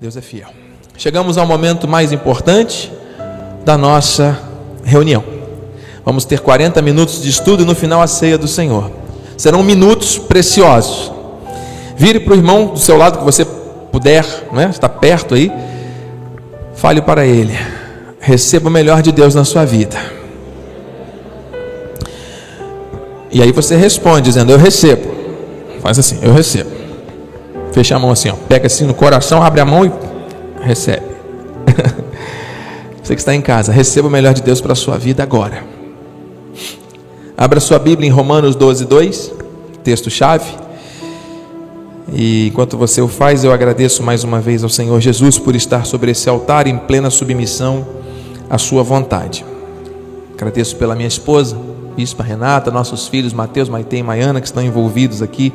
Deus é fiel. Chegamos ao momento mais importante da nossa reunião. Vamos ter 40 minutos de estudo e no final a ceia do Senhor. Serão minutos preciosos. Vire para o irmão do seu lado que você puder, né? está perto aí. Fale para ele. Receba o melhor de Deus na sua vida. E aí você responde dizendo: Eu recebo. Faz assim: Eu recebo. Fecha a mão assim, ó. pega assim no coração, abre a mão e recebe. Você que está em casa, receba o melhor de Deus para a sua vida agora. Abra sua Bíblia em Romanos 12, 2, texto-chave. E enquanto você o faz, eu agradeço mais uma vez ao Senhor Jesus por estar sobre esse altar em plena submissão à Sua vontade. Agradeço pela minha esposa, Bispa Renata, nossos filhos Mateus, Maite e Maiana, que estão envolvidos aqui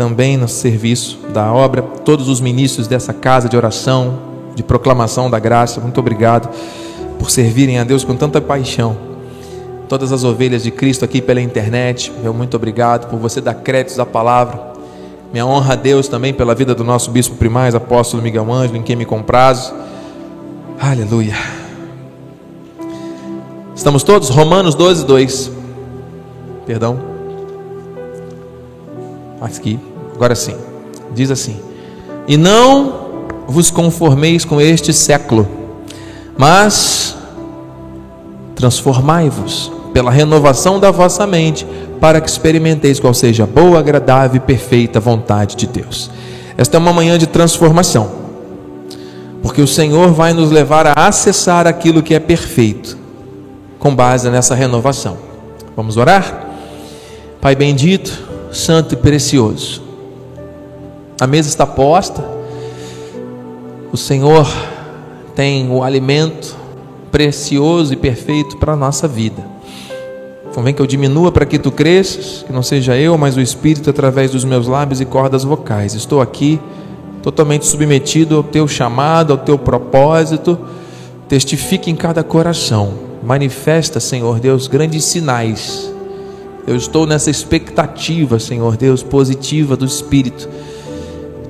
também no serviço da obra, todos os ministros dessa casa de oração, de proclamação da graça, muito obrigado por servirem a Deus com tanta paixão. Todas as ovelhas de Cristo aqui pela internet, meu muito obrigado por você dar créditos à palavra. Minha honra a Deus também pela vida do nosso bispo primaz, apóstolo Miguel Ângelo, em quem me comprazo. Aleluia. Estamos todos? Romanos 12, 2. Perdão. Aqui, agora sim. Diz assim: E não vos conformeis com este século, mas transformai-vos pela renovação da vossa mente, para que experimenteis qual seja a boa, agradável e perfeita vontade de Deus. Esta é uma manhã de transformação, porque o Senhor vai nos levar a acessar aquilo que é perfeito, com base nessa renovação. Vamos orar? Pai bendito, santo e precioso, a mesa está posta, o Senhor tem o alimento precioso e perfeito para a nossa vida. Convém que eu diminua para que tu cresças, que não seja eu, mas o Espírito através dos meus lábios e cordas vocais. Estou aqui totalmente submetido ao teu chamado, ao teu propósito. Testifique em cada coração. Manifesta, Senhor Deus, grandes sinais. Eu estou nessa expectativa, Senhor Deus, positiva do Espírito,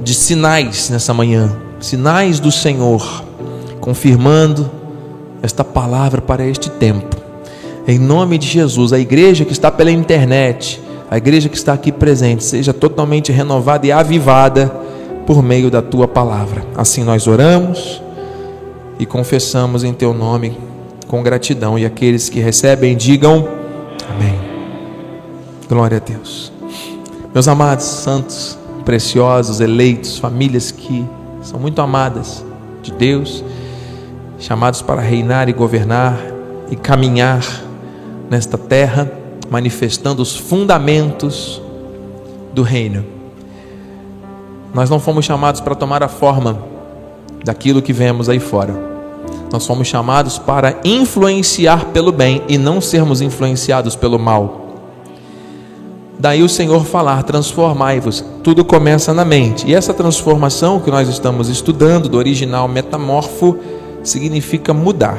de sinais nessa manhã, sinais do Senhor, confirmando esta palavra para este tempo. Em nome de Jesus, a igreja que está pela internet, a igreja que está aqui presente, seja totalmente renovada e avivada por meio da tua palavra. Assim nós oramos e confessamos em teu nome com gratidão. E aqueles que recebem, digam amém. Glória a Deus. Meus amados, santos, preciosos, eleitos, famílias que são muito amadas de Deus chamados para reinar e governar e caminhar nesta terra, manifestando os fundamentos do reino. Nós não fomos chamados para tomar a forma daquilo que vemos aí fora. Nós fomos chamados para influenciar pelo bem e não sermos influenciados pelo mal. Daí o Senhor falar: transformai-vos. Tudo começa na mente. E essa transformação que nós estamos estudando, do original metamorfo, significa mudar.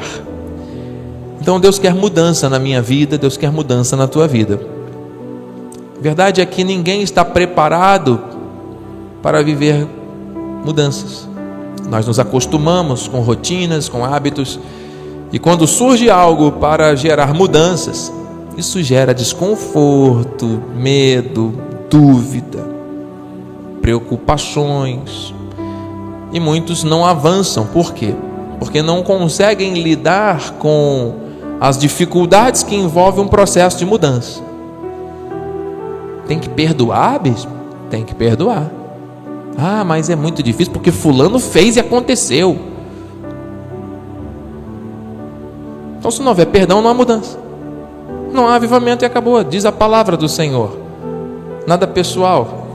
Então Deus quer mudança na minha vida, Deus quer mudança na tua vida. Verdade é que ninguém está preparado para viver mudanças. Nós nos acostumamos com rotinas, com hábitos, e quando surge algo para gerar mudanças, isso gera desconforto, medo, dúvida, preocupações. E muitos não avançam, por quê? porque não conseguem lidar com as dificuldades que envolvem um processo de mudança. Tem que perdoar, bispo? Tem que perdoar. Ah, mas é muito difícil porque Fulano fez e aconteceu. Então, se não houver perdão, não há mudança. Não há avivamento e acabou. Diz a palavra do Senhor. Nada pessoal.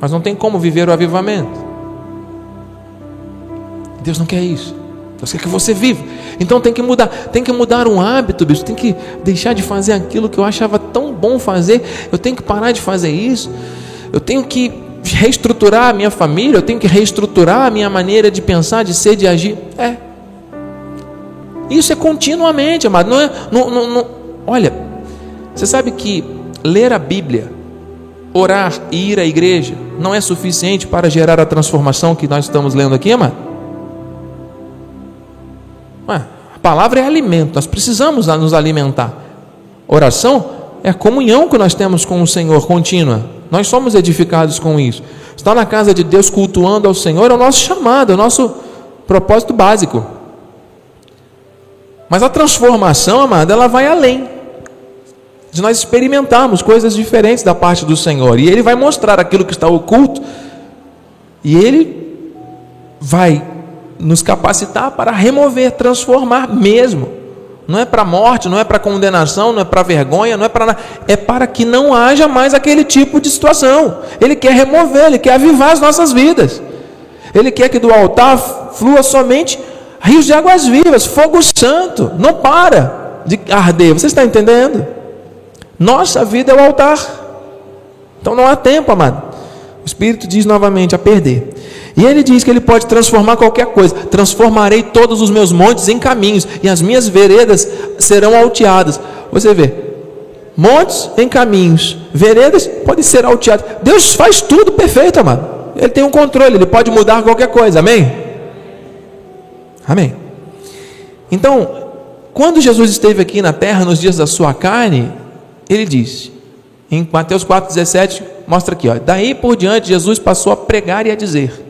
Mas não tem como viver o avivamento. Deus não quer isso. Deus quer que você viva. Então tem que mudar, tem que mudar um hábito, bicho. Tem que deixar de fazer aquilo que eu achava tão bom fazer. Eu tenho que parar de fazer isso. Eu tenho que reestruturar a minha família. Eu tenho que reestruturar a minha maneira de pensar, de ser, de agir. É. Isso é continuamente, amado. Não é, não, não, não. Olha, você sabe que ler a Bíblia orar e ir à igreja não é suficiente para gerar a transformação que nós estamos lendo aqui, amado? Ué, a palavra é alimento, nós precisamos nos alimentar. Oração é a comunhão que nós temos com o Senhor contínua. Nós somos edificados com isso. Estar na casa de Deus cultuando ao Senhor é o nosso chamado, é o nosso propósito básico. Mas a transformação, amada, ela vai além de nós experimentarmos coisas diferentes da parte do Senhor. E Ele vai mostrar aquilo que está oculto, e Ele vai nos capacitar para remover, transformar mesmo. Não é para morte, não é para condenação, não é para vergonha, não é para nada. É para que não haja mais aquele tipo de situação. Ele quer remover, ele quer avivar as nossas vidas. Ele quer que do altar flua somente rios de águas vivas, fogo santo. Não para de arder. Você está entendendo? Nossa vida é o altar. Então não há tempo, amado. O Espírito diz novamente a perder. E ele diz que ele pode transformar qualquer coisa. Transformarei todos os meus montes em caminhos, e as minhas veredas serão alteadas. Você vê, montes em caminhos, veredas podem ser alteadas. Deus faz tudo perfeito, amado. Ele tem um controle, ele pode mudar qualquer coisa. Amém? Amém. Então, quando Jesus esteve aqui na terra nos dias da sua carne, ele disse, em Mateus 4,17, mostra aqui, ó, daí por diante Jesus passou a pregar e a dizer,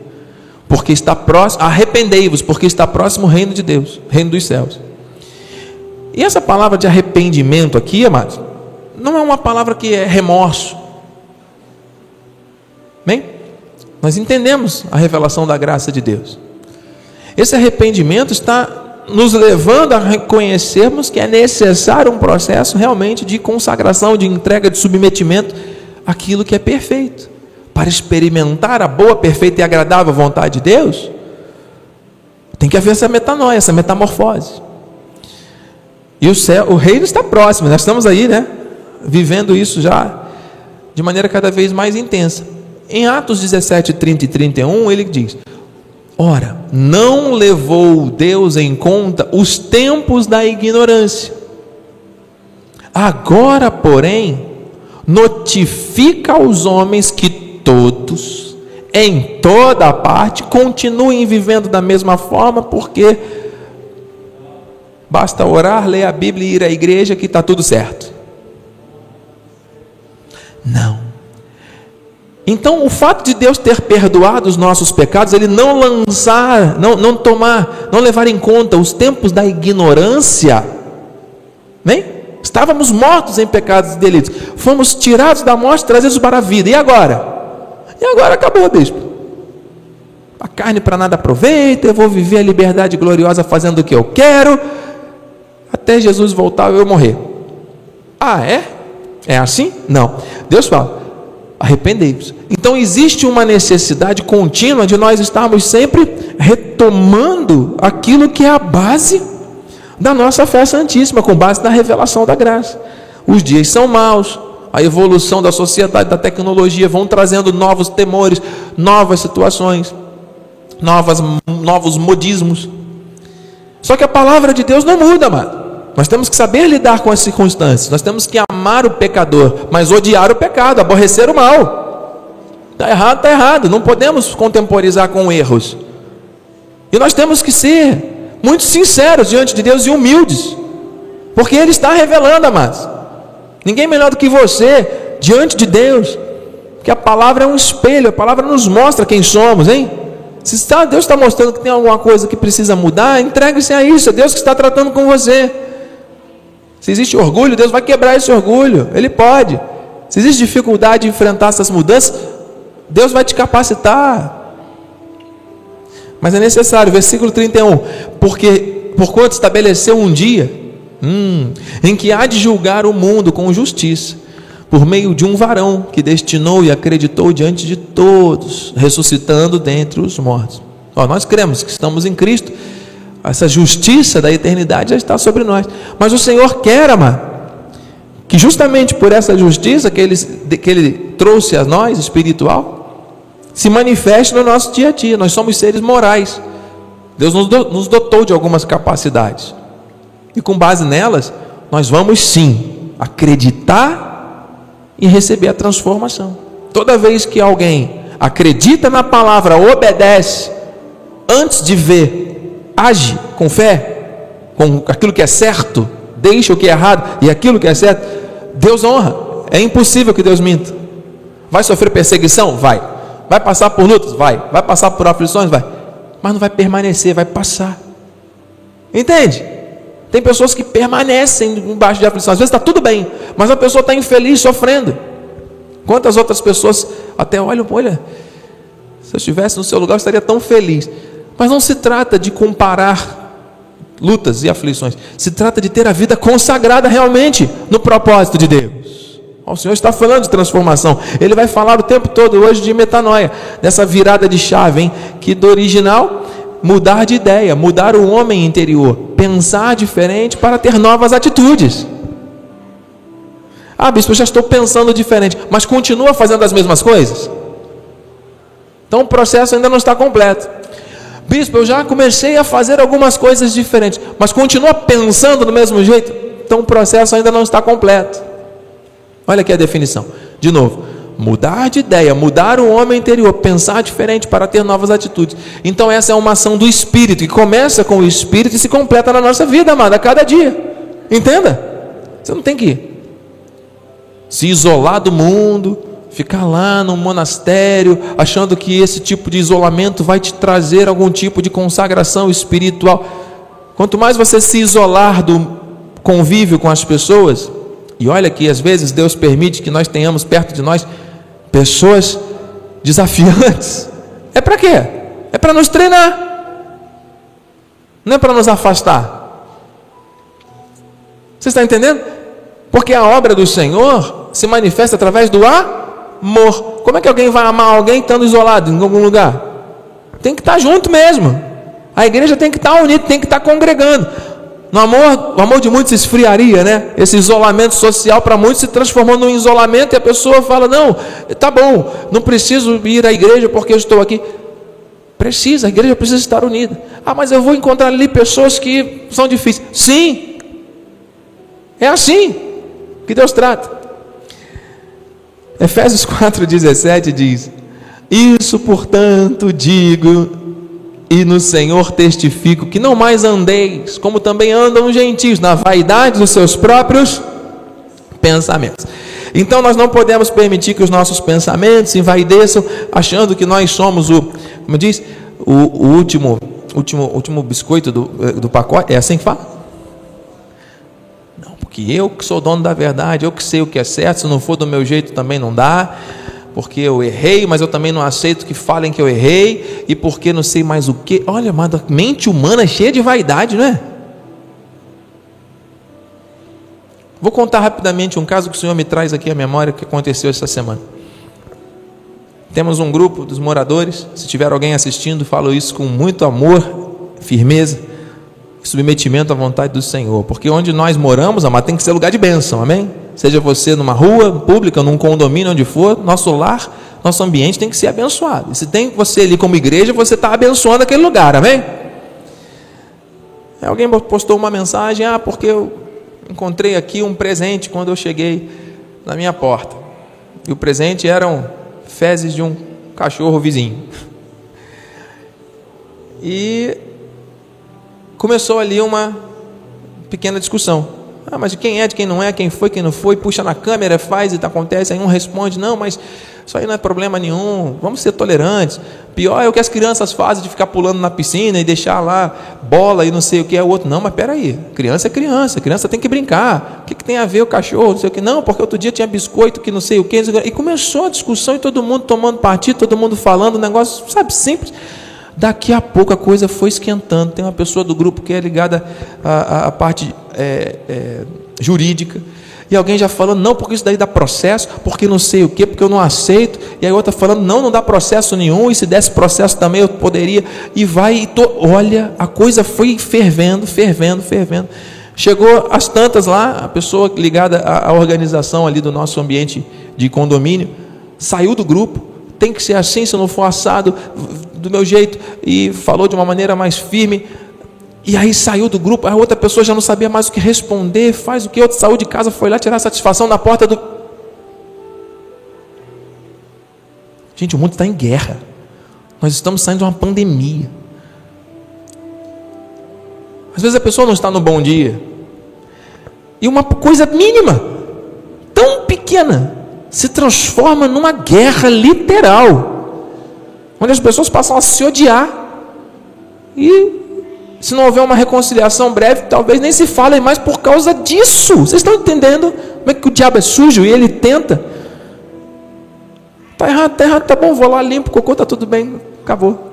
porque está próximo, arrependei-vos, porque está próximo o reino de Deus, reino dos céus. E essa palavra de arrependimento aqui, amados, não é uma palavra que é remorso. Bem, nós entendemos a revelação da graça de Deus. Esse arrependimento está nos levando a reconhecermos que é necessário um processo realmente de consagração, de entrega, de submetimento àquilo que é perfeito. Para experimentar a boa, perfeita e agradável vontade de Deus, tem que haver essa metanoia, essa metamorfose. E o céu, o reino está próximo, nós estamos aí, né? Vivendo isso já de maneira cada vez mais intensa. Em Atos 17, 30 e 31, ele diz: Ora, não levou Deus em conta os tempos da ignorância. Agora, porém, notifica aos homens que todos, em toda parte, continuem vivendo da mesma forma, porque basta orar, ler a Bíblia e ir à igreja que está tudo certo. Não. Então, o fato de Deus ter perdoado os nossos pecados, Ele não lançar, não, não tomar, não levar em conta os tempos da ignorância, nem? Estávamos mortos em pecados e delitos, fomos tirados da morte, trazidos para a vida, e agora? E agora acabou, bispo. A carne para nada aproveita, eu vou viver a liberdade gloriosa fazendo o que eu quero, até Jesus voltar eu morrer. Ah, é? É assim? Não. Deus fala: arrependei-vos. Então existe uma necessidade contínua de nós estarmos sempre retomando aquilo que é a base da nossa fé santíssima, com base na revelação da graça. Os dias são maus, a evolução da sociedade, da tecnologia vão trazendo novos temores, novas situações, novas, novos modismos. Só que a palavra de Deus não muda, mano. Nós temos que saber lidar com as circunstâncias. Nós temos que amar o pecador, mas odiar o pecado, aborrecer o mal. Está errado, está errado. Não podemos contemporizar com erros. E nós temos que ser muito sinceros diante de Deus e humildes, porque Ele está revelando, amados. Ninguém melhor do que você diante de Deus, porque a palavra é um espelho, a palavra nos mostra quem somos, hein? Se está, Deus está mostrando que tem alguma coisa que precisa mudar, entregue-se a isso, é Deus que está tratando com você. Se existe orgulho, Deus vai quebrar esse orgulho. Ele pode. Se existe dificuldade de enfrentar essas mudanças, Deus vai te capacitar. Mas é necessário, versículo 31, porque por quanto estabeleceu um dia hum, em que há de julgar o mundo com justiça, por meio de um varão que destinou e acreditou diante de todos, ressuscitando dentre os mortos. Ó, nós cremos que estamos em Cristo essa justiça da eternidade já está sobre nós. Mas o Senhor quer, amar, que justamente por essa justiça que ele, que ele trouxe a nós, espiritual, se manifeste no nosso dia a dia. Nós somos seres morais. Deus nos, do, nos dotou de algumas capacidades. E com base nelas, nós vamos sim acreditar e receber a transformação. toda vez que alguém acredita na palavra, obedece, antes de ver, age com fé, com aquilo que é certo, deixa o que é errado e aquilo que é certo, Deus honra. É impossível que Deus minta. Vai sofrer perseguição? Vai. Vai passar por lutas? Vai. Vai passar por aflições? Vai. Mas não vai permanecer, vai passar. Entende? Tem pessoas que permanecem embaixo de aflição. Às vezes está tudo bem, mas a pessoa está infeliz, sofrendo. Quantas outras pessoas até olham, olha, se eu estivesse no seu lugar, eu estaria tão feliz. Mas não se trata de comparar lutas e aflições. Se trata de ter a vida consagrada realmente no propósito de Deus. O Senhor está falando de transformação. Ele vai falar o tempo todo hoje de metanoia, dessa virada de chave, hein? Que do original mudar de ideia, mudar o homem interior, pensar diferente para ter novas atitudes. Ah, bispo, eu já estou pensando diferente, mas continua fazendo as mesmas coisas? Então o processo ainda não está completo. Bispo, eu já comecei a fazer algumas coisas diferentes, mas continua pensando do mesmo jeito? Então o processo ainda não está completo. Olha aqui a definição. De novo, mudar de ideia, mudar o homem interior, pensar diferente para ter novas atitudes. Então essa é uma ação do Espírito, que começa com o Espírito e se completa na nossa vida, amada, a cada dia. Entenda? Você não tem que se isolar do mundo, ficar lá no monastério, achando que esse tipo de isolamento vai te trazer algum tipo de consagração espiritual. Quanto mais você se isolar do convívio com as pessoas, e olha que às vezes Deus permite que nós tenhamos perto de nós pessoas desafiantes. É para quê? É para nos treinar. Não é para nos afastar. Você está entendendo? Porque a obra do Senhor se manifesta através do ar amor. Como é que alguém vai amar alguém estando isolado em algum lugar? Tem que estar junto mesmo. A igreja tem que estar unida, tem que estar congregando. No amor, o amor de muitos esfriaria, né? Esse isolamento social para muitos se transformou num isolamento e a pessoa fala: Não, tá bom, não preciso ir à igreja porque eu estou aqui. Precisa, a igreja precisa estar unida. Ah, mas eu vou encontrar ali pessoas que são difíceis. Sim, é assim que Deus trata. Efésios 4,17 diz: Isso, portanto, digo, e no Senhor testifico, que não mais andeis, como também andam os gentios, na vaidade dos seus próprios pensamentos. Então nós não podemos permitir que os nossos pensamentos se envaideçam, achando que nós somos o, como diz, o, o último, último, último biscoito do, do pacote. É assim que fala? Eu que sou dono da verdade, eu que sei o que é certo, se não for do meu jeito também não dá, porque eu errei, mas eu também não aceito que falem que eu errei, e porque não sei mais o que. Olha, mano, mente humana é cheia de vaidade, não é? Vou contar rapidamente um caso que o Senhor me traz aqui à memória que aconteceu essa semana. Temos um grupo dos moradores, se tiver alguém assistindo, falo isso com muito amor, firmeza submetimento à vontade do Senhor, porque onde nós moramos, amado, tem que ser lugar de bênção, amém? Seja você numa rua pública, num condomínio, onde for, nosso lar, nosso ambiente tem que ser abençoado. E se tem você ali como igreja, você está abençoando aquele lugar, amém? Alguém postou uma mensagem, ah, porque eu encontrei aqui um presente quando eu cheguei na minha porta. E o presente eram fezes de um cachorro vizinho. E começou ali uma pequena discussão. Ah, mas quem é, de quem não é, quem foi, quem não foi, puxa na câmera, faz e acontece, aí um responde, não, mas isso aí não é problema nenhum, vamos ser tolerantes. Pior é o que as crianças fazem de ficar pulando na piscina e deixar lá bola e não sei o que é o outro. Não, mas peraí, criança é criança, criança tem que brincar. O que, que tem a ver o cachorro, não sei o que? Não, porque outro dia tinha biscoito que não sei o que. E começou a discussão e todo mundo tomando partido, todo mundo falando, um negócio, sabe, simples. Daqui a pouco a coisa foi esquentando. Tem uma pessoa do grupo que é ligada à, à parte é, é, jurídica. E alguém já falando, não, porque isso daí dá processo, porque não sei o quê, porque eu não aceito. E aí outra falando, não, não dá processo nenhum, e se desse processo também eu poderia. E vai, e to... olha, a coisa foi fervendo, fervendo, fervendo. Chegou às tantas lá, a pessoa ligada à, à organização ali do nosso ambiente de condomínio, saiu do grupo, tem que ser assim, se não for assado, do meu jeito, e falou de uma maneira mais firme. E aí saiu do grupo, a outra pessoa já não sabia mais o que responder, faz o que, outra saiu de casa, foi lá tirar satisfação na porta do. Gente, o mundo está em guerra. Nós estamos saindo de uma pandemia. Às vezes a pessoa não está no bom dia. E uma coisa mínima, tão pequena, se transforma numa guerra literal, onde as pessoas passam a se odiar. E se não houver uma reconciliação breve, talvez nem se falem mais por causa disso. Vocês estão entendendo como é que o diabo é sujo e ele tenta? Está errado, está errado, tá bom, vou lá, limpo, cocô, está tudo bem, acabou.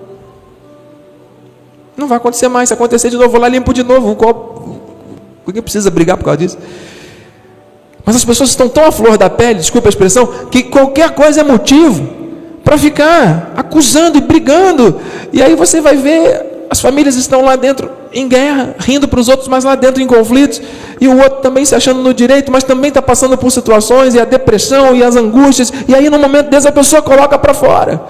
Não vai acontecer mais. Se acontecer de novo, vou lá limpo de novo. Ninguém precisa brigar por causa disso. Mas as pessoas estão tão à flor da pele, desculpa a expressão, que qualquer coisa é motivo para ficar acusando e brigando. E aí você vai ver, as famílias estão lá dentro em guerra, rindo para os outros, mas lá dentro em conflitos, e o outro também se achando no direito, mas também está passando por situações, e a depressão, e as angústias, e aí no momento desse a pessoa coloca para fora.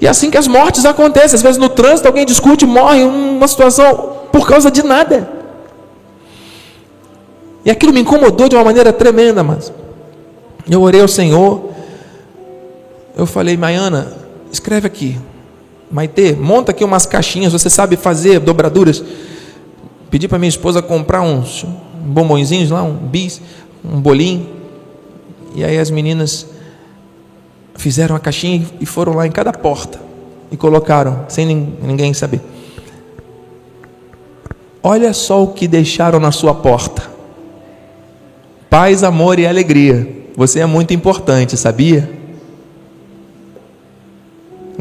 E é assim que as mortes acontecem. Às vezes no trânsito alguém discute, morre uma situação por causa de nada. E aquilo me incomodou de uma maneira tremenda, mas eu orei ao Senhor. Eu falei, Maiana, escreve aqui. Maite, monta aqui umas caixinhas, você sabe fazer dobraduras. Pedi para minha esposa comprar uns bombonzinhos lá, um bis, um bolinho. E aí as meninas fizeram a caixinha e foram lá em cada porta e colocaram, sem ninguém saber. Olha só o que deixaram na sua porta: paz, amor e alegria. Você é muito importante, sabia?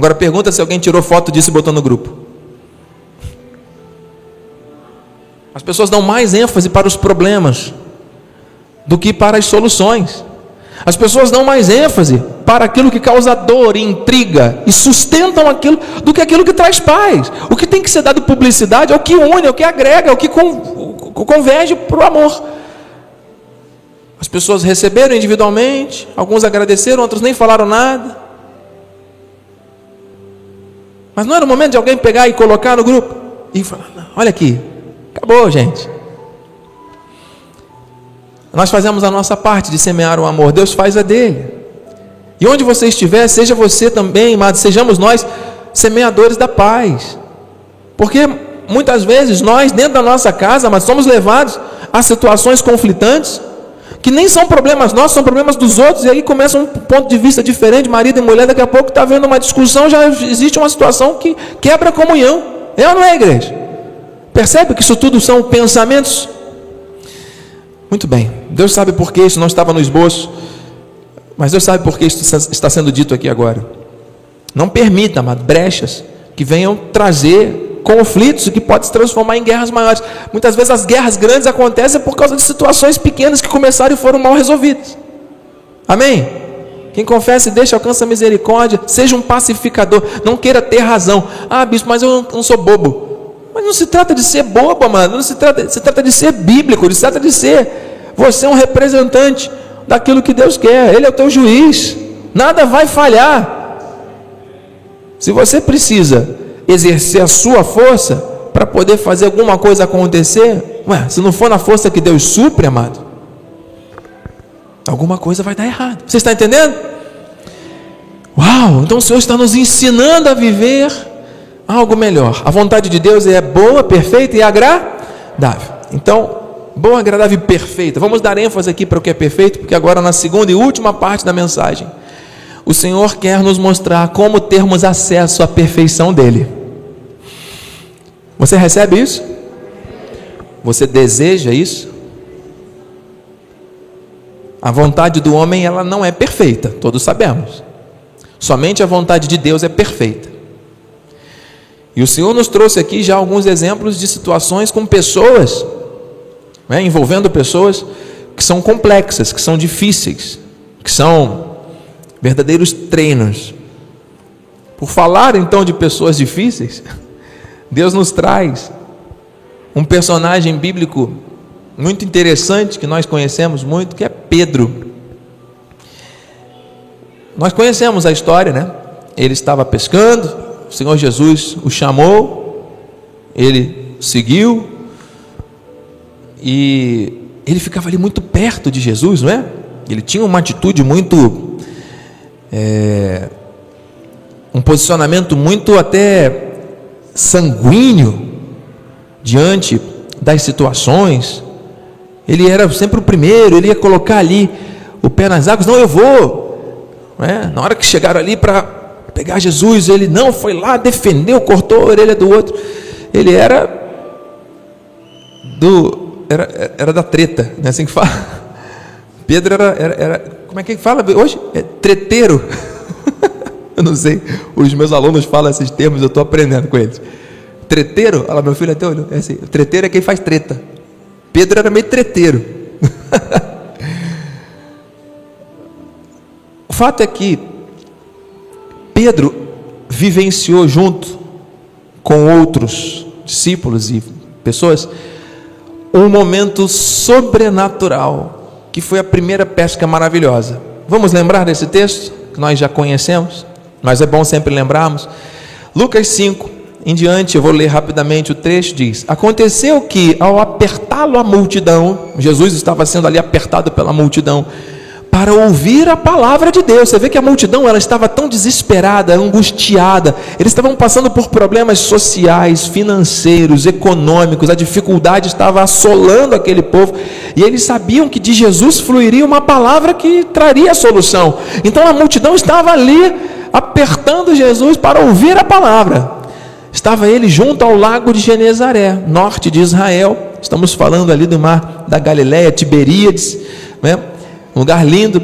Agora pergunta se alguém tirou foto disso e botou no grupo. As pessoas dão mais ênfase para os problemas do que para as soluções. As pessoas dão mais ênfase para aquilo que causa dor e intriga e sustentam aquilo do que aquilo que traz paz. O que tem que ser dado publicidade é o que une, é o que agrega, é o que converge para o amor. As pessoas receberam individualmente, alguns agradeceram, outros nem falaram nada. Mas não era o momento de alguém pegar e colocar no grupo e falar: olha aqui, acabou, gente. Nós fazemos a nossa parte de semear o amor, Deus faz a dele. E onde você estiver, seja você também, mas sejamos nós semeadores da paz. Porque muitas vezes nós, dentro da nossa casa, mas somos levados a situações conflitantes, que nem são problemas nossos, são problemas dos outros, e aí começa um ponto de vista diferente, marido e mulher, daqui a pouco está havendo uma discussão, já existe uma situação que quebra a comunhão. É ou não é, igreja? Percebe que isso tudo são pensamentos muito bem, Deus sabe por que isso não estava no esboço, mas Deus sabe por que isso está sendo dito aqui agora. Não permita, amado, brechas que venham trazer conflitos que podem se transformar em guerras maiores. Muitas vezes as guerras grandes acontecem por causa de situações pequenas que começaram e foram mal resolvidas. Amém? Quem confessa e deixa alcança misericórdia, seja um pacificador, não queira ter razão. Ah, bispo, mas eu não sou bobo. Mas não se trata de ser bobo, mano. Não se trata, se trata de ser bíblico. Se trata de ser você é um representante daquilo que Deus quer. Ele é o teu juiz. Nada vai falhar. Se você precisa exercer a sua força para poder fazer alguma coisa acontecer, ué, se não for na força que Deus supre, amado, alguma coisa vai dar errado. Você está entendendo? Uau! Então o Senhor está nos ensinando a viver algo melhor. A vontade de Deus é boa, perfeita e agradável. Então, boa, agradável e perfeita. Vamos dar ênfase aqui para o que é perfeito, porque agora na segunda e última parte da mensagem, o Senhor quer nos mostrar como termos acesso à perfeição dele. Você recebe isso? Você deseja isso? A vontade do homem ela não é perfeita, todos sabemos. Somente a vontade de Deus é perfeita. E o Senhor nos trouxe aqui já alguns exemplos de situações com pessoas, né, envolvendo pessoas que são complexas, que são difíceis, que são verdadeiros treinos. Por falar então de pessoas difíceis, Deus nos traz um personagem bíblico muito interessante que nós conhecemos muito, que é Pedro. Nós conhecemos a história, né? Ele estava pescando, o Senhor Jesus o chamou, ele seguiu, e ele ficava ali muito perto de Jesus, não é? Ele tinha uma atitude muito é, um posicionamento muito até sanguíneo diante das situações. Ele era sempre o primeiro, ele ia colocar ali o pé nas águas. Não, eu vou. É? Na hora que chegaram ali para pegar Jesus, ele não foi lá, defendeu, cortou a orelha do outro. Ele era do era, era da treta, não é assim que fala? Pedro era, era, era como é que fala hoje? É treteiro. eu não sei, os meus alunos falam esses termos, eu estou aprendendo com eles. Treteiro, olha meu filho até olhou, é assim, treteiro é quem faz treta. Pedro era meio treteiro. o fato é que Pedro vivenciou junto com outros discípulos e pessoas um momento sobrenatural, que foi a primeira pesca maravilhosa. Vamos lembrar desse texto que nós já conhecemos, mas é bom sempre lembrarmos. Lucas 5, em diante, eu vou ler rapidamente o trecho, diz: Aconteceu que, ao apertá-lo a multidão, Jesus estava sendo ali apertado pela multidão, para ouvir a palavra de Deus. Você vê que a multidão ela estava tão desesperada, angustiada. Eles estavam passando por problemas sociais, financeiros, econômicos. A dificuldade estava assolando aquele povo. E eles sabiam que de Jesus fluiria uma palavra que traria a solução. Então a multidão estava ali apertando Jesus para ouvir a palavra. Estava ele junto ao lago de Genezaré, norte de Israel. Estamos falando ali do mar da Galiléia, Tiberíades, né? Um lugar lindo,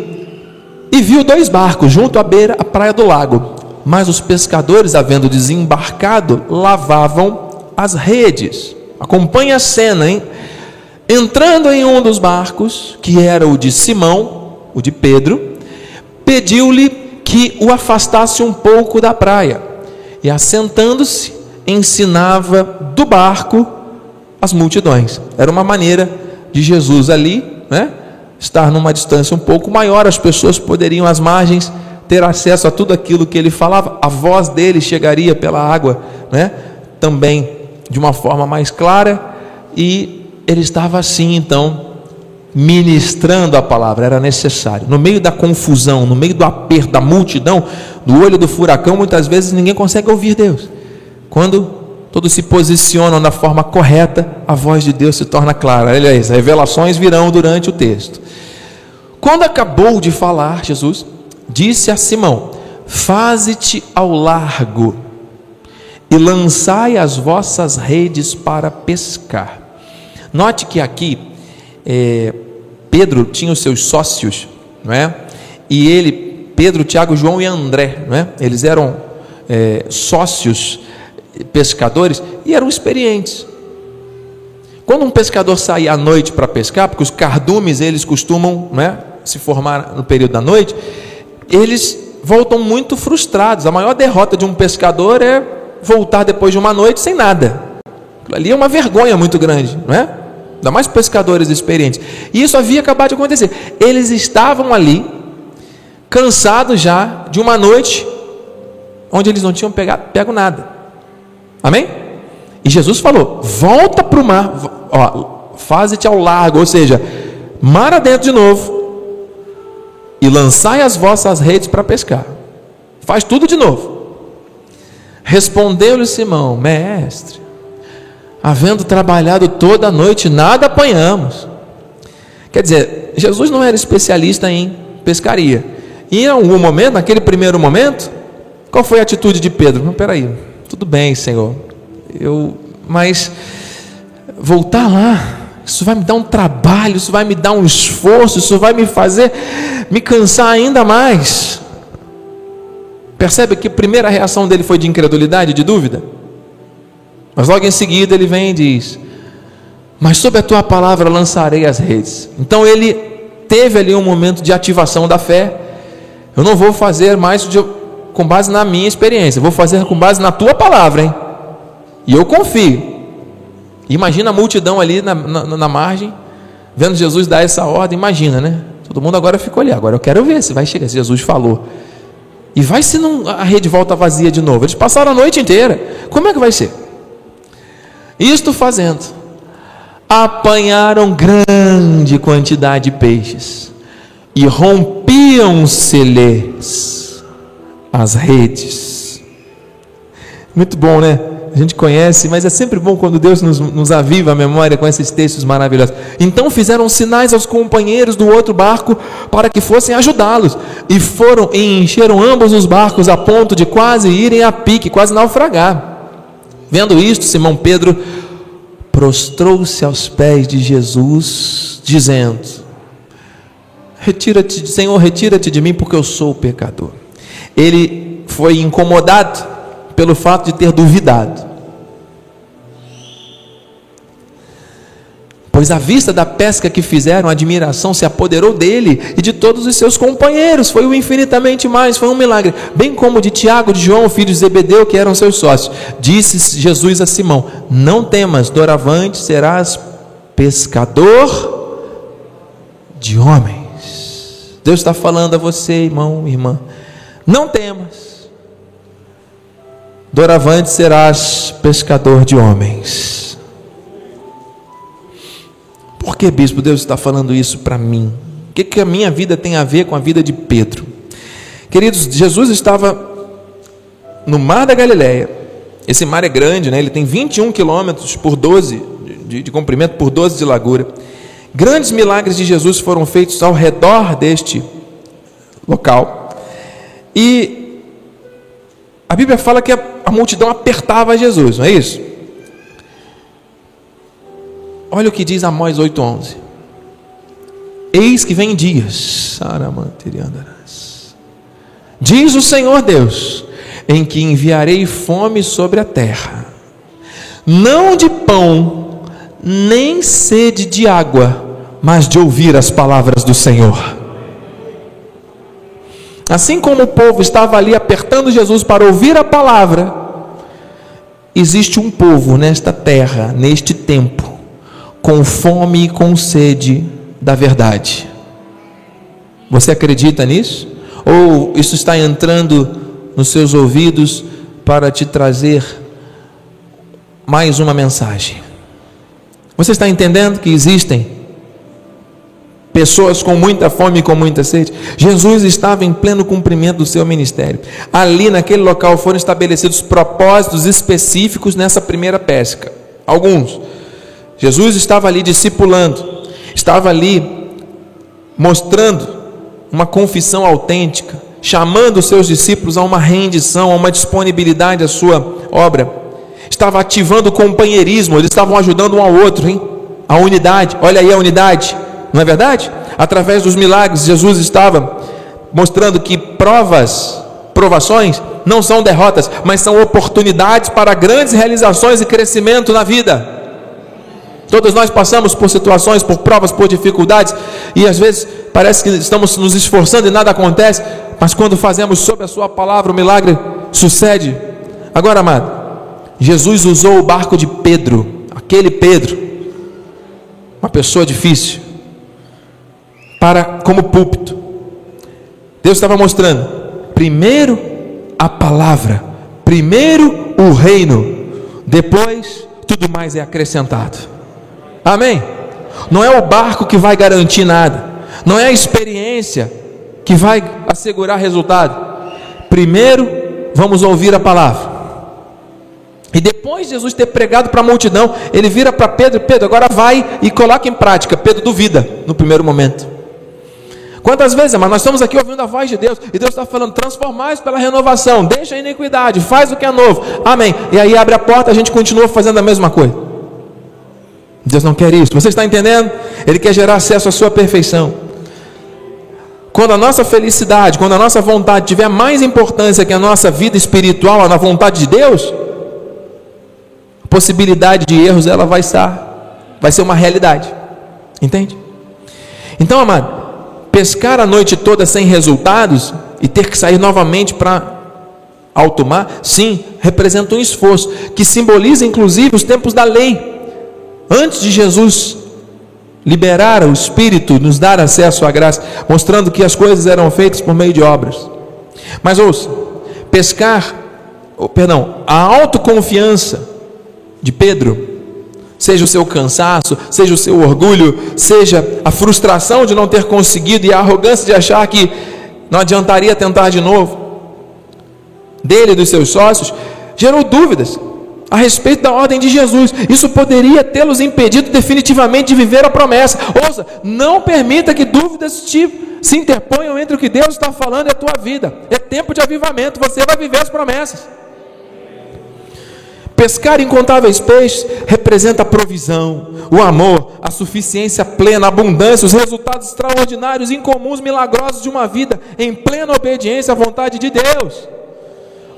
e viu dois barcos junto à beira, à praia do lago. Mas os pescadores, havendo desembarcado, lavavam as redes. Acompanhe a cena, hein? Entrando em um dos barcos, que era o de Simão, o de Pedro, pediu-lhe que o afastasse um pouco da praia. E assentando-se, ensinava do barco as multidões. Era uma maneira de Jesus ali, né? Estar numa distância um pouco maior, as pessoas poderiam às margens ter acesso a tudo aquilo que ele falava, a voz dele chegaria pela água, né? Também de uma forma mais clara e ele estava assim, então, ministrando a palavra, era necessário. No meio da confusão, no meio do aperto da multidão, no olho do furacão, muitas vezes ninguém consegue ouvir Deus. Quando todos se posicionam da forma correta, a voz de Deus se torna clara. Aliás, revelações virão durante o texto. Quando acabou de falar, Jesus disse a Simão: Faze-te ao largo e lançai as vossas redes para pescar. Note que aqui é, Pedro tinha os seus sócios, não é? E ele, Pedro, Tiago, João e André, não é? Eles eram é, sócios pescadores e eram experientes. Quando um pescador sai à noite para pescar, porque os cardumes eles costumam né, se formar no período da noite, eles voltam muito frustrados. A maior derrota de um pescador é voltar depois de uma noite sem nada. Ali é uma vergonha muito grande, não é? Ainda mais pescadores experientes. E isso havia acabado de acontecer. Eles estavam ali, cansados já de uma noite onde eles não tinham pegado, pego nada. Amém? E Jesus falou: volta para o mar, ó, faze-te ao largo, ou seja, mar adentro de novo, e lançai as vossas redes para pescar. Faz tudo de novo. Respondeu-lhe Simão, mestre, havendo trabalhado toda a noite, nada apanhamos. Quer dizer, Jesus não era especialista em pescaria. E em algum momento, naquele primeiro momento, qual foi a atitude de Pedro? Não, peraí, tudo bem, Senhor. Eu, mas voltar lá, isso vai me dar um trabalho, isso vai me dar um esforço, isso vai me fazer me cansar ainda mais. Percebe que a primeira reação dele foi de incredulidade, de dúvida? Mas logo em seguida ele vem e diz: Mas sob a tua palavra lançarei as redes. Então ele teve ali um momento de ativação da fé. Eu não vou fazer mais com base na minha experiência, vou fazer com base na tua palavra, hein? E eu confio. Imagina a multidão ali na, na, na margem, vendo Jesus dar essa ordem, imagina, né? Todo mundo agora ficou ali, agora eu quero ver se vai chegar, se Jesus falou. E vai se não, a rede volta vazia de novo. Eles passaram a noite inteira. Como é que vai ser? Isto fazendo, apanharam grande quantidade de peixes e rompiam-se-lhes as redes. Muito bom, né? A gente conhece, mas é sempre bom quando Deus nos, nos aviva a memória com esses textos maravilhosos. Então fizeram sinais aos companheiros do outro barco para que fossem ajudá-los. E foram e encheram ambos os barcos a ponto de quase irem a pique, quase naufragar. Vendo isto, Simão Pedro prostrou-se aos pés de Jesus, dizendo: Retira-te, Senhor, retira-te de mim, porque eu sou pecador. Ele foi incomodado pelo fato de ter duvidado. Pois à vista da pesca que fizeram, a admiração se apoderou dele e de todos os seus companheiros. Foi o infinitamente mais, foi um milagre. Bem como de Tiago, de João, filho de Zebedeu, que eram seus sócios. Disse Jesus a Simão: Não temas, doravante serás pescador de homens. Deus está falando a você, irmão, irmã. Não temas doravante serás pescador de homens. Por que, bispo, Deus está falando isso para mim? O que, que a minha vida tem a ver com a vida de Pedro? Queridos, Jesus estava no mar da Galileia. Esse mar é grande, né? ele tem 21 quilômetros por 12 de, de comprimento, por 12 de largura. Grandes milagres de Jesus foram feitos ao redor deste local. E a Bíblia fala que a, a multidão apertava Jesus, não é isso? Olha o que diz Amós 8,11. Eis que vem dias, diz o Senhor Deus, em que enviarei fome sobre a terra, não de pão, nem sede de água, mas de ouvir as palavras do Senhor. Assim como o povo estava ali apertando Jesus para ouvir a palavra, existe um povo nesta terra, neste tempo, com fome e com sede da verdade. Você acredita nisso? Ou isso está entrando nos seus ouvidos para te trazer mais uma mensagem? Você está entendendo que existem pessoas com muita fome e com muita sede. Jesus estava em pleno cumprimento do seu ministério. Ali naquele local foram estabelecidos propósitos específicos nessa primeira pesca. Alguns. Jesus estava ali discipulando, estava ali mostrando uma confissão autêntica, chamando os seus discípulos a uma rendição, a uma disponibilidade à sua obra. Estava ativando o companheirismo, eles estavam ajudando um ao outro, hein? A unidade. Olha aí a unidade não é verdade? Através dos milagres, Jesus estava mostrando que provas, provações, não são derrotas, mas são oportunidades para grandes realizações e crescimento na vida. Todos nós passamos por situações, por provas, por dificuldades, e às vezes parece que estamos nos esforçando e nada acontece, mas quando fazemos sob a Sua palavra, o milagre sucede. Agora, amado, Jesus usou o barco de Pedro, aquele Pedro, uma pessoa difícil, para como púlpito. Deus estava mostrando, primeiro a palavra, primeiro o reino, depois tudo mais é acrescentado. Amém? Não é o barco que vai garantir nada, não é a experiência que vai assegurar resultado. Primeiro vamos ouvir a palavra. E depois de Jesus ter pregado para a multidão, ele vira para Pedro: Pedro, agora vai e coloca em prática. Pedro duvida no primeiro momento. Quantas vezes, mas nós estamos aqui ouvindo a voz de Deus e Deus está falando: transformais pela renovação, deixa a iniquidade, faz o que é novo, amém. E aí abre a porta, a gente continua fazendo a mesma coisa. Deus não quer isso, você está entendendo? Ele quer gerar acesso à sua perfeição. Quando a nossa felicidade, quando a nossa vontade tiver mais importância que a nossa vida espiritual, na vontade de Deus, a possibilidade de erros ela vai estar, vai ser uma realidade, entende? Então, amado, pescar a noite toda sem resultados e ter que sair novamente para alto mar, sim, representa um esforço que simboliza inclusive os tempos da lei. Antes de Jesus liberar o Espírito, nos dar acesso à graça, mostrando que as coisas eram feitas por meio de obras. Mas ouça, pescar, oh, perdão, a autoconfiança de Pedro seja o seu cansaço, seja o seu orgulho, seja a frustração de não ter conseguido e a arrogância de achar que não adiantaria tentar de novo, dele e dos seus sócios, gerou dúvidas a respeito da ordem de Jesus. Isso poderia tê-los impedido definitivamente de viver a promessa. Ouça, não permita que dúvidas te se interponham entre o que Deus está falando e a tua vida. É tempo de avivamento, você vai viver as promessas. Pescar incontáveis peixes representa a provisão, o amor, a suficiência plena, a abundância, os resultados extraordinários, incomuns, milagrosos de uma vida em plena obediência à vontade de Deus.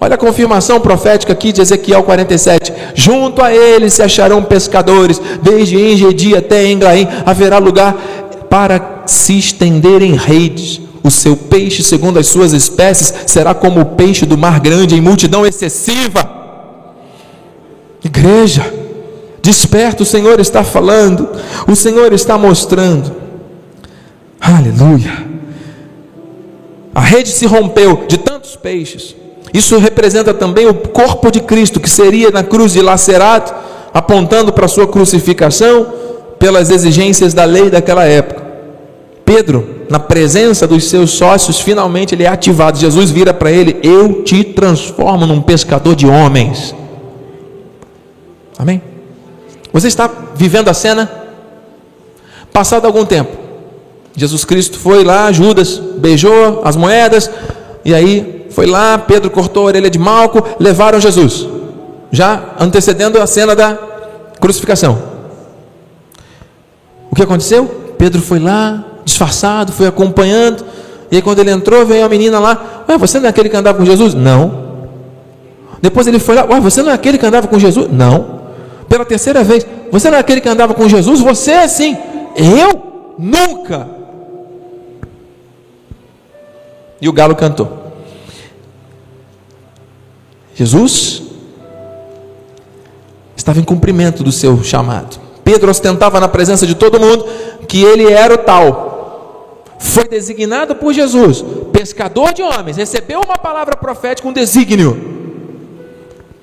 Olha a confirmação profética aqui de Ezequiel 47. Junto a eles se acharão pescadores, desde Engedi até Englaim haverá lugar para se estenderem redes. O seu peixe, segundo as suas espécies, será como o peixe do mar grande, em multidão excessiva. Igreja, desperta, o Senhor está falando, o Senhor está mostrando. Aleluia. A rede se rompeu de tantos peixes isso representa também o corpo de Cristo, que seria na cruz dilacerado, apontando para a sua crucificação, pelas exigências da lei daquela época. Pedro, na presença dos seus sócios, finalmente ele é ativado. Jesus vira para ele: Eu te transformo num pescador de homens. Amém? Você está vivendo a cena? Passado algum tempo, Jesus Cristo foi lá, Judas beijou as moedas, e aí foi lá, Pedro cortou a orelha de Malco, levaram Jesus, já antecedendo a cena da crucificação. O que aconteceu? Pedro foi lá, disfarçado, foi acompanhando, e aí quando ele entrou, veio a menina lá, ué, você não é aquele que andava com Jesus? Não. Depois ele foi lá, ué, você não é aquele que andava com Jesus? Não. Pela terceira vez, você não é aquele que andava com Jesus? Você é sim. Eu? Nunca. E o galo cantou. Jesus estava em cumprimento do seu chamado. Pedro ostentava na presença de todo mundo que ele era o tal. Foi designado por Jesus, pescador de homens, recebeu uma palavra profética, um desígnio.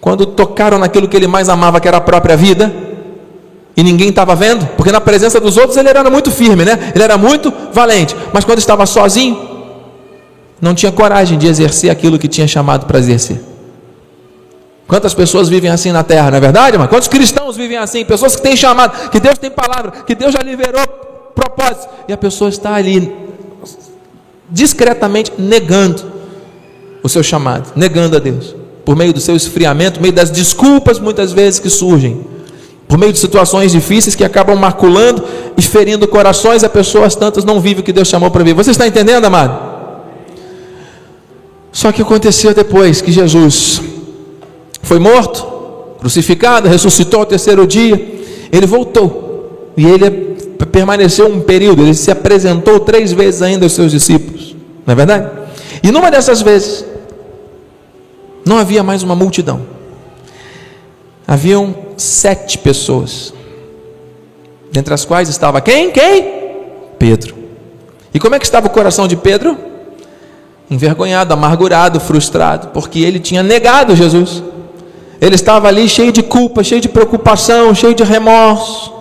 Quando tocaram naquilo que ele mais amava, que era a própria vida, e ninguém estava vendo, porque na presença dos outros ele era muito firme, né? Ele era muito valente, mas quando estava sozinho, não tinha coragem de exercer aquilo que tinha chamado para exercer. Quantas pessoas vivem assim na terra, não é verdade, mano? Quantos cristãos vivem assim? Pessoas que têm chamado, que Deus tem palavra, que Deus já liberou propósitos, e a pessoa está ali discretamente negando o seu chamado, negando a Deus, por meio do seu esfriamento, por meio das desculpas muitas vezes que surgem, por meio de situações difíceis que acabam maculando e ferindo corações, a pessoas tantas não vivem o que Deus chamou para viver. Você está entendendo, amado? Só que aconteceu depois que Jesus foi morto, crucificado, ressuscitou ao terceiro dia, ele voltou e ele permaneceu um período, ele se apresentou três vezes ainda aos seus discípulos, não é verdade? E numa dessas vezes, não havia mais uma multidão, haviam sete pessoas, dentre as quais estava quem? Quem? Pedro. E como é que estava o coração de Pedro? Envergonhado, amargurado, frustrado, porque ele tinha negado Jesus. Ele estava ali cheio de culpa, cheio de preocupação, cheio de remorso.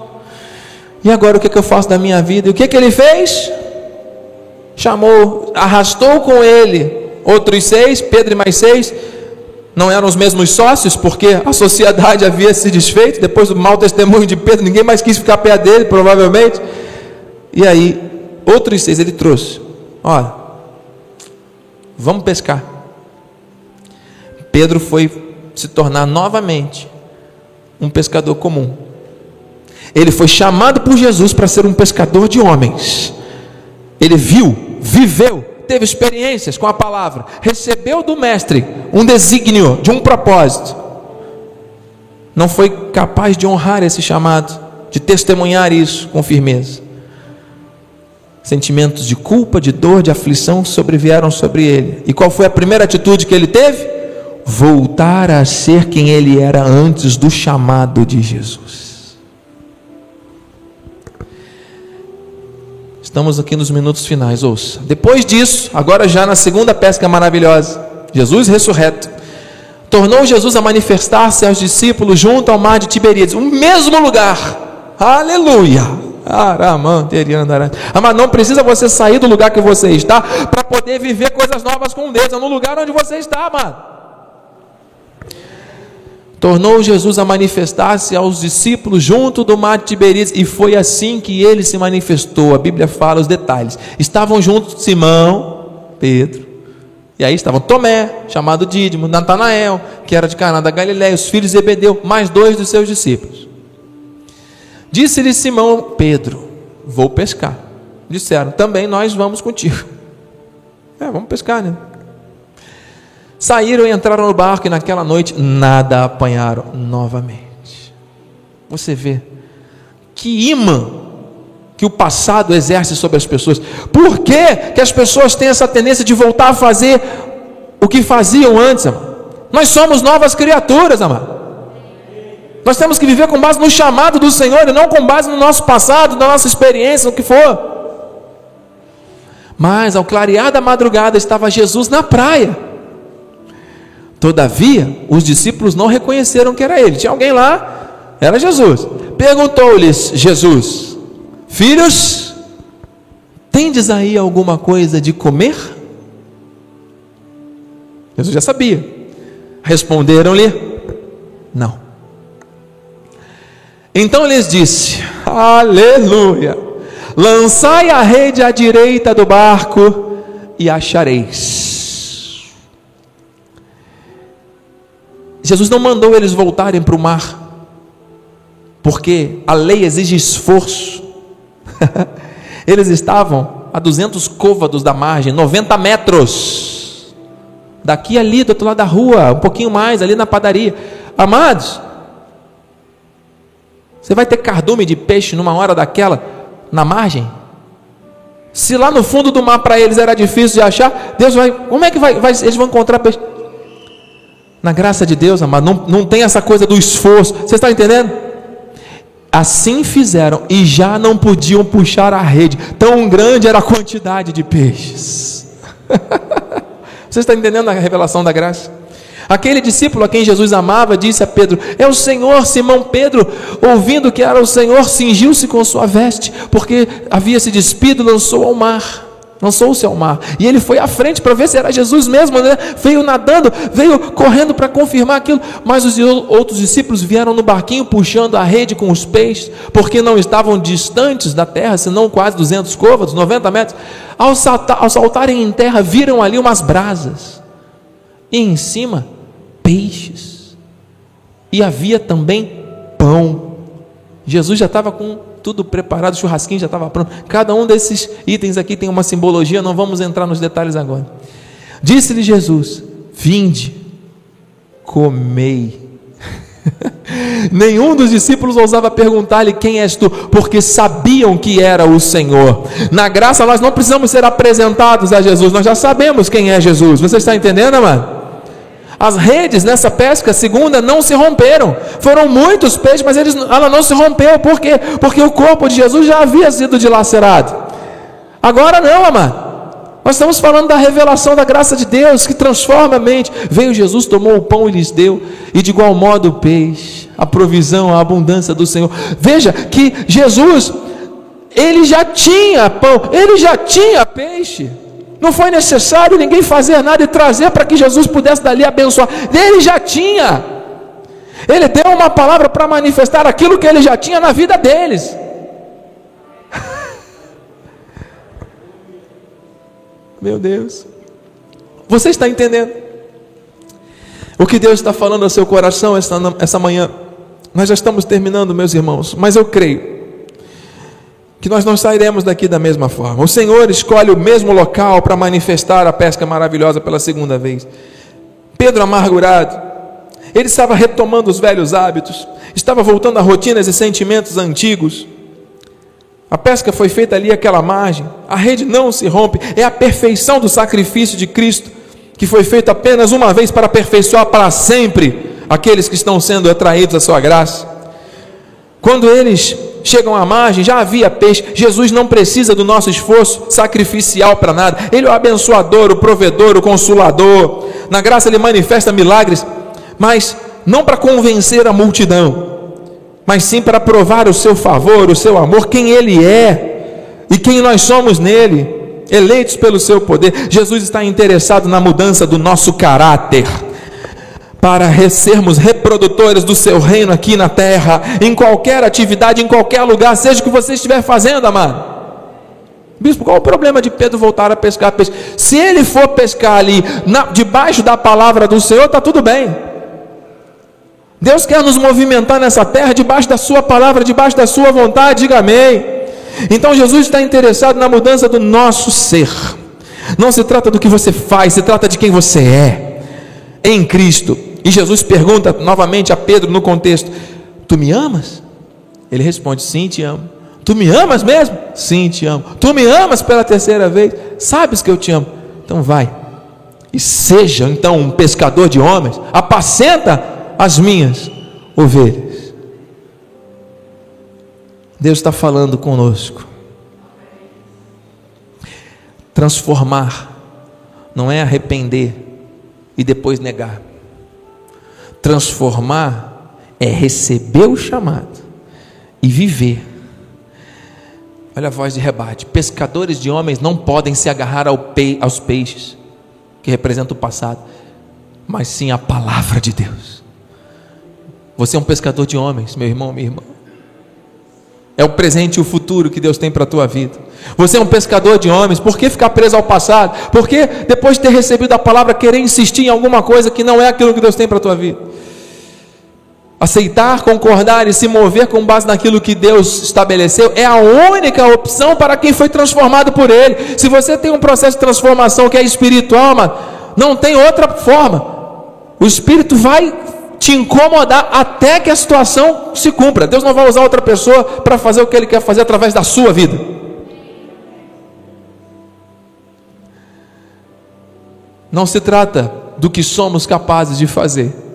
E agora o que, que eu faço da minha vida? E o que, que ele fez? Chamou, arrastou com ele outros seis, Pedro e mais seis. Não eram os mesmos sócios, porque a sociedade havia se desfeito. Depois do mau testemunho de Pedro, ninguém mais quis ficar perto dele, provavelmente. E aí, outros seis ele trouxe. Olha, vamos pescar. Pedro foi se tornar novamente um pescador comum. Ele foi chamado por Jesus para ser um pescador de homens. Ele viu, viveu, teve experiências com a palavra, recebeu do Mestre um desígnio de um propósito. Não foi capaz de honrar esse chamado, de testemunhar isso com firmeza. Sentimentos de culpa, de dor, de aflição sobrevieram sobre ele. E qual foi a primeira atitude que ele teve? voltar a ser quem ele era antes do chamado de Jesus. Estamos aqui nos minutos finais, ouça. Depois disso, agora já na segunda pesca maravilhosa, Jesus ressurreto, tornou Jesus a manifestar-se aos discípulos junto ao mar de Tiberíades, o mesmo lugar. Aleluia! Mas não precisa você sair do lugar que você está para poder viver coisas novas com Deus. É no lugar onde você está, amado. Tornou Jesus a manifestar-se aos discípulos junto do mar de Tiberíades, e foi assim que ele se manifestou. A Bíblia fala os detalhes. Estavam juntos Simão, Pedro, e aí estavam Tomé, chamado Dídimo, Natanael, que era de Caná da Galiléia, os filhos de Zebedeu, mais dois dos seus discípulos. Disse-lhe Simão Pedro: Vou pescar. Disseram: Também nós vamos contigo. É, vamos pescar, né? Saíram e entraram no barco e naquela noite nada apanharam novamente. Você vê que imã que o passado exerce sobre as pessoas. Por que, que as pessoas têm essa tendência de voltar a fazer o que faziam antes? Nós somos novas criaturas, amado. Nós temos que viver com base no chamado do Senhor e não com base no nosso passado, na nossa experiência, no que for. Mas ao clarear da madrugada estava Jesus na praia. Todavia, os discípulos não reconheceram que era ele. Tinha alguém lá, era Jesus. Perguntou-lhes Jesus: Filhos, tendes aí alguma coisa de comer? Jesus já sabia. Responderam-lhe: Não. Então lhes disse: Aleluia! Lançai a rede à direita do barco e achareis. Jesus não mandou eles voltarem para o mar, porque a lei exige esforço. eles estavam a 200 côvados da margem, 90 metros. Daqui ali, do outro lado da rua, um pouquinho mais, ali na padaria. Amados, você vai ter cardume de peixe numa hora daquela, na margem? Se lá no fundo do mar para eles era difícil de achar, Deus vai. Como é que vai, vai eles vão encontrar peixe? Na graça de Deus, amado, não, não tem essa coisa do esforço. Você está entendendo? Assim fizeram e já não podiam puxar a rede, tão grande era a quantidade de peixes. Você está entendendo a revelação da graça? Aquele discípulo a quem Jesus amava disse a Pedro: É o Senhor, Simão Pedro, ouvindo que era o Senhor, cingiu-se com sua veste, porque havia se despido, lançou ao mar lançou-se ao mar. E ele foi à frente para ver se era Jesus mesmo, né? Veio nadando, veio correndo para confirmar aquilo. Mas os outros discípulos vieram no barquinho puxando a rede com os peixes, porque não estavam distantes da terra, senão quase 200 côvados, 90 metros. Ao, saltar, ao saltarem em terra, viram ali umas brasas. E em cima, peixes. E havia também pão. Jesus já estava com tudo preparado, o churrasquinho já estava pronto. Cada um desses itens aqui tem uma simbologia, não vamos entrar nos detalhes agora. Disse-lhe Jesus: Vinde, comei. Nenhum dos discípulos ousava perguntar-lhe quem és tu, porque sabiam que era o Senhor. Na graça, nós não precisamos ser apresentados a Jesus, nós já sabemos quem é Jesus. Você está entendendo, amado? As redes nessa pesca segunda não se romperam. Foram muitos peixes, mas eles, ela não se rompeu. Por quê? Porque o corpo de Jesus já havia sido dilacerado. Agora não, amado. Nós estamos falando da revelação da graça de Deus que transforma a mente. Veio Jesus, tomou o pão e lhes deu, e de igual modo o peixe, a provisão, a abundância do Senhor. Veja que Jesus, ele já tinha pão, ele já tinha peixe. Não foi necessário ninguém fazer nada e trazer para que Jesus pudesse dali abençoar. Ele já tinha. Ele deu uma palavra para manifestar aquilo que ele já tinha na vida deles. Meu Deus. Você está entendendo? O que Deus está falando ao seu coração essa, essa manhã? Nós já estamos terminando, meus irmãos, mas eu creio que nós não sairemos daqui da mesma forma. O Senhor escolhe o mesmo local para manifestar a pesca maravilhosa pela segunda vez. Pedro, amargurado, ele estava retomando os velhos hábitos, estava voltando a rotinas e sentimentos antigos. A pesca foi feita ali àquela margem, a rede não se rompe, é a perfeição do sacrifício de Cristo, que foi feito apenas uma vez para aperfeiçoar para sempre aqueles que estão sendo atraídos à sua graça. Quando eles chegam à margem, já havia peixe. Jesus não precisa do nosso esforço sacrificial para nada. Ele é o abençoador, o provedor, o consolador. Na graça ele manifesta milagres, mas não para convencer a multidão, mas sim para provar o seu favor, o seu amor, quem ele é e quem nós somos nele, eleitos pelo seu poder. Jesus está interessado na mudança do nosso caráter para sermos reprodutores do seu reino aqui na terra, em qualquer atividade, em qualquer lugar, seja o que você estiver fazendo, amado. Bispo, qual o problema de Pedro voltar a pescar peixe? Se ele for pescar ali, na, debaixo da palavra do Senhor, está tudo bem. Deus quer nos movimentar nessa terra, debaixo da Sua palavra, debaixo da Sua vontade, diga amém. Então Jesus está interessado na mudança do nosso ser. Não se trata do que você faz, se trata de quem você é em Cristo. E Jesus pergunta novamente a Pedro no contexto: Tu me amas? Ele responde: Sim, te amo. Tu me amas mesmo? Sim, te amo. Tu me amas pela terceira vez? Sabes que eu te amo. Então vai. E seja então um pescador de homens, apacenta as minhas ovelhas. Deus está falando conosco. Transformar não é arrepender e depois negar. Transformar é receber o chamado e viver Olha a voz de rebate. Pescadores de homens não podem se agarrar ao aos peixes, que representa o passado, mas sim a palavra de Deus. Você é um pescador de homens, meu irmão, minha irmã. É o presente e o futuro que Deus tem para a tua vida. Você é um pescador de homens, por que ficar preso ao passado? Por que depois de ter recebido a palavra querer insistir em alguma coisa que não é aquilo que Deus tem para a tua vida? Aceitar, concordar e se mover com base naquilo que Deus estabeleceu é a única opção para quem foi transformado por Ele. Se você tem um processo de transformação que é espiritual, não tem outra forma. O Espírito vai te incomodar até que a situação se cumpra. Deus não vai usar outra pessoa para fazer o que Ele quer fazer através da sua vida. Não se trata do que somos capazes de fazer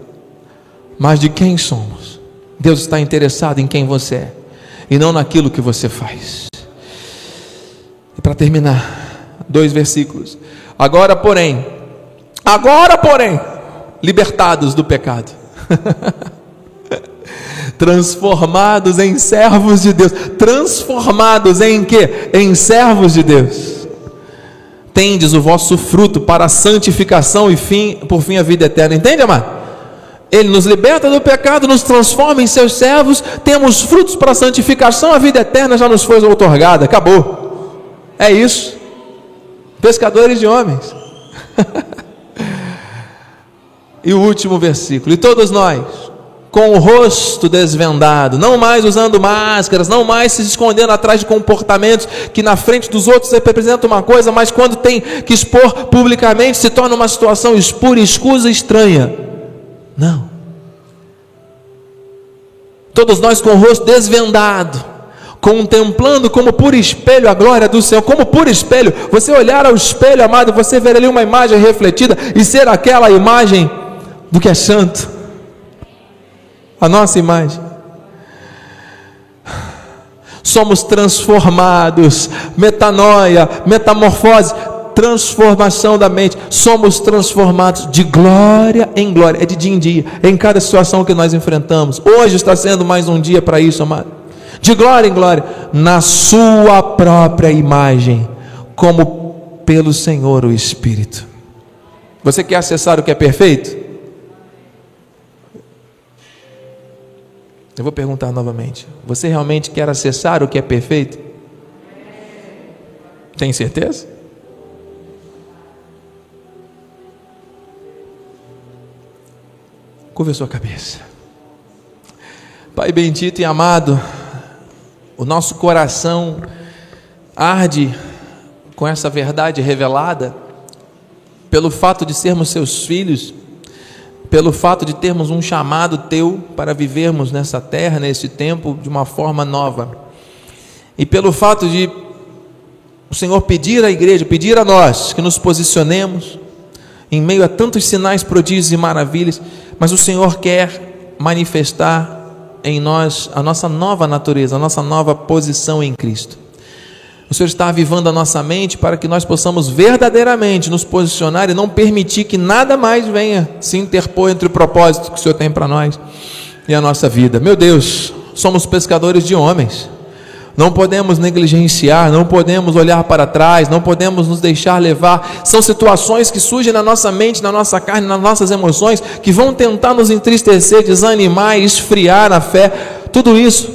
mas de quem somos. Deus está interessado em quem você é e não naquilo que você faz. E para terminar, dois versículos. Agora, porém, agora, porém, libertados do pecado. transformados em servos de Deus, transformados em quê? Em servos de Deus. Tendes o vosso fruto para a santificação e fim, por fim a vida eterna. Entende, amado? Ele nos liberta do pecado, nos transforma em seus servos, temos frutos para a santificação, a vida eterna já nos foi outorgada, acabou. É isso. Pescadores de homens. e o último versículo: E todos nós, com o rosto desvendado, não mais usando máscaras, não mais se escondendo atrás de comportamentos que na frente dos outros representam uma coisa, mas quando tem que expor publicamente se torna uma situação espura, escusa estranha. Não. Todos nós com o rosto desvendado, contemplando como por espelho a glória do Senhor, como por espelho, você olhar ao espelho, amado, você ver ali uma imagem refletida e ser aquela imagem do que é santo, a nossa imagem. Somos transformados, metanoia, metamorfose, transformação da mente, somos transformados de glória em glória, é de dia em dia, em cada situação que nós enfrentamos. Hoje está sendo mais um dia para isso, amado. De glória em glória, na Sua própria imagem, como pelo Senhor o Espírito. Você quer acessar o que é perfeito? Eu vou perguntar novamente. Você realmente quer acessar o que é perfeito? Tem certeza? Curva sua cabeça. Pai bendito e amado, o nosso coração arde com essa verdade revelada, pelo fato de sermos seus filhos, pelo fato de termos um chamado teu para vivermos nessa terra, nesse tempo, de uma forma nova, e pelo fato de o Senhor pedir à igreja, pedir a nós que nos posicionemos em meio a tantos sinais, prodígios e maravilhas mas o Senhor quer manifestar em nós a nossa nova natureza, a nossa nova posição em Cristo. O Senhor está avivando a nossa mente para que nós possamos verdadeiramente nos posicionar e não permitir que nada mais venha se interpor entre o propósito que o Senhor tem para nós e a nossa vida. Meu Deus, somos pescadores de homens. Não podemos negligenciar, não podemos olhar para trás, não podemos nos deixar levar. São situações que surgem na nossa mente, na nossa carne, nas nossas emoções, que vão tentar nos entristecer, desanimar, esfriar a fé. Tudo isso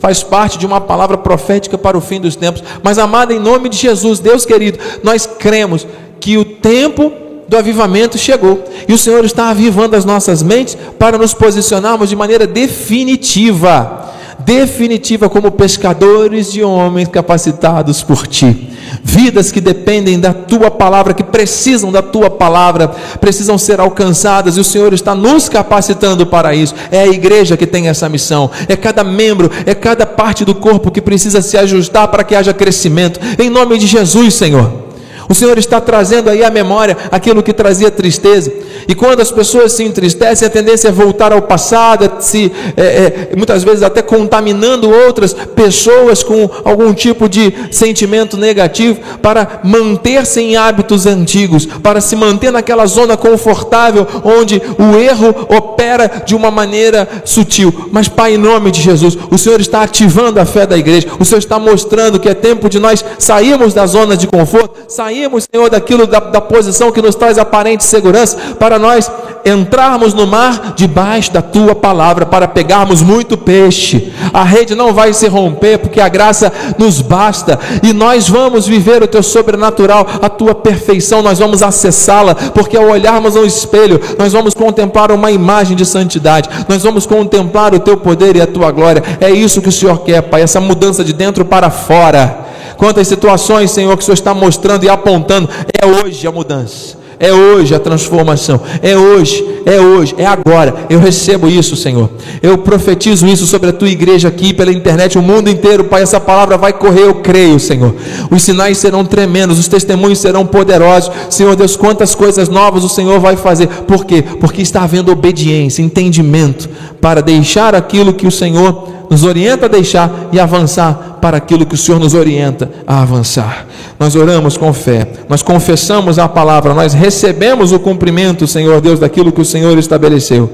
faz parte de uma palavra profética para o fim dos tempos. Mas, amada, em nome de Jesus, Deus querido, nós cremos que o tempo do avivamento chegou e o Senhor está avivando as nossas mentes para nos posicionarmos de maneira definitiva definitiva como pescadores de homens capacitados por ti. Vidas que dependem da tua palavra, que precisam da tua palavra, precisam ser alcançadas e o Senhor está nos capacitando para isso. É a igreja que tem essa missão, é cada membro, é cada parte do corpo que precisa se ajustar para que haja crescimento. Em nome de Jesus, Senhor. O Senhor está trazendo aí à memória aquilo que trazia tristeza. E quando as pessoas se entristecem, a tendência é voltar ao passado, se, é, é, muitas vezes até contaminando outras pessoas com algum tipo de sentimento negativo, para manter-se em hábitos antigos, para se manter naquela zona confortável onde o erro opera de uma maneira sutil. Mas, Pai, em nome de Jesus, o Senhor está ativando a fé da igreja, o Senhor está mostrando que é tempo de nós sairmos da zona de conforto, sairmos sairmos, Senhor, daquilo da, da posição que nos traz aparente segurança, para nós entrarmos no mar debaixo da tua palavra, para pegarmos muito peixe. A rede não vai se romper, porque a graça nos basta, e nós vamos viver o teu sobrenatural, a tua perfeição, nós vamos acessá-la, porque ao olharmos ao espelho, nós vamos contemplar uma imagem de santidade, nós vamos contemplar o teu poder e a tua glória. É isso que o Senhor quer, Pai, essa mudança de dentro para fora. Quantas situações, Senhor, que o Senhor está mostrando e apontando, é hoje a mudança. É hoje a transformação. É hoje, é hoje, é agora. Eu recebo isso, Senhor. Eu profetizo isso sobre a tua igreja aqui pela internet, o mundo inteiro, Pai. Essa palavra vai correr, eu creio, Senhor. Os sinais serão tremendos, os testemunhos serão poderosos. Senhor Deus, quantas coisas novas o Senhor vai fazer. Por quê? Porque está havendo obediência, entendimento para deixar aquilo que o Senhor nos orienta a deixar e avançar para aquilo que o Senhor nos orienta a avançar. Nós oramos com fé, nós confessamos a palavra, nós recebemos o cumprimento, Senhor Deus, daquilo que o Senhor estabeleceu.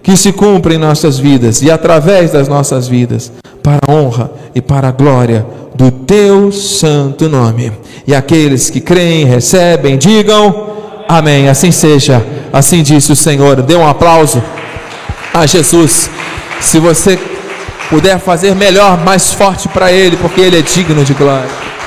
Que se cumpra em nossas vidas e através das nossas vidas, para a honra e para a glória do teu santo nome. E aqueles que creem, recebem, digam amém. Assim seja, assim disse o Senhor. Dê um aplauso a Jesus. Se você puder fazer melhor, mais forte para Ele, porque Ele é digno de glória.